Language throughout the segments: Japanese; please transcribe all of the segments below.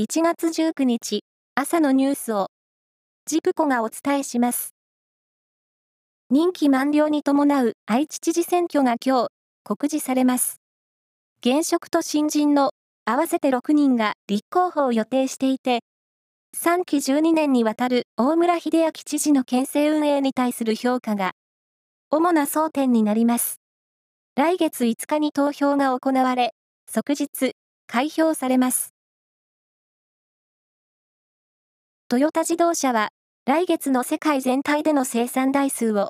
1月19日朝のニュースをジプコがお伝えします。任期満了に伴う愛知知事選挙が今日告示されます。現職と新人の合わせて6人が立候補を予定していて、3期12年にわたる大村秀明知事の県政運営に対する評価が主な争点になります。来月5日に投票が行われ、即日開票されます。トヨタ自動車は、来月の世界全体での生産台数を、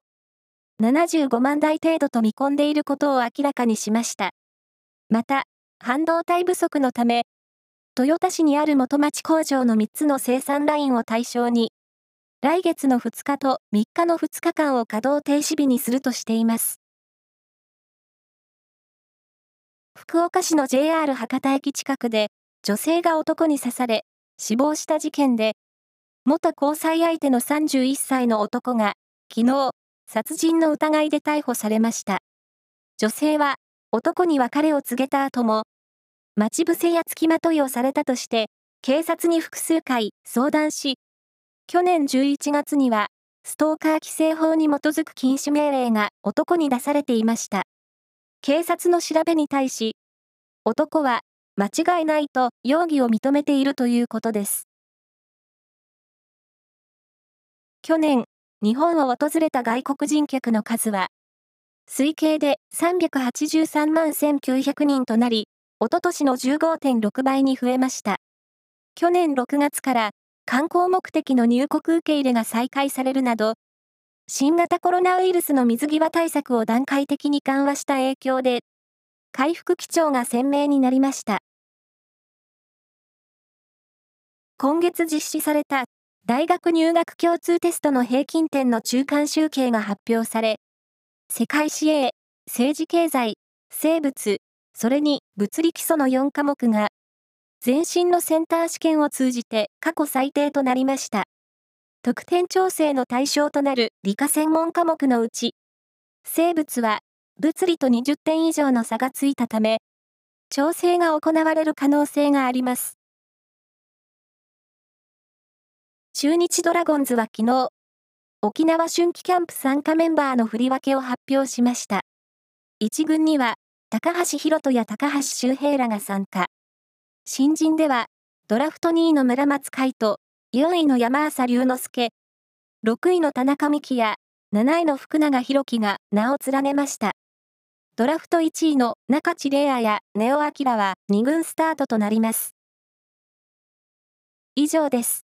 75万台程度と見込んでいることを明らかにしました。また、半導体不足のため、豊田市にある元町工場の3つの生産ラインを対象に、来月の2日と3日の2日間を稼働停止日にするとしています。福岡市の JR 博多駅近くで、女性が男に刺され、死亡した事件で、元交際相手の31歳の男が、昨日、殺人の疑いで逮捕されました。女性は、男に別れを告げた後も、待ち伏せや付きまといをされたとして、警察に複数回相談し、去年11月には、ストーカー規制法に基づく禁止命令が男に出されていました。警察の調べに対し、男は間違いないと容疑を認めているということです。去年、日本を訪れた外国人客の数は、推計で383万1900人となり、おととしの15.6倍に増えました。去年6月から観光目的の入国受け入れが再開されるなど、新型コロナウイルスの水際対策を段階的に緩和した影響で、回復基調が鮮明になりました。今月実施された大学入学共通テストの平均点の中間集計が発表され、世界史 A、政治経済、生物、それに物理基礎の4科目が、前身のセンター試験を通じて過去最低となりました。得点調整の対象となる理科専門科目のうち、生物は物理と20点以上の差がついたため、調整が行われる可能性があります。中日ドラゴンズは昨日、沖縄春季キャンプ参加メンバーの振り分けを発表しました。1軍には、高橋宏斗や高橋周平らが参加。新人では、ドラフト2位の村松海斗、4位の山浅龍之介、6位の田中美希や7位の福永博樹が名を連ねました。ドラフト1位の中地玲也や根尾明は2軍スタートとなります。以上です。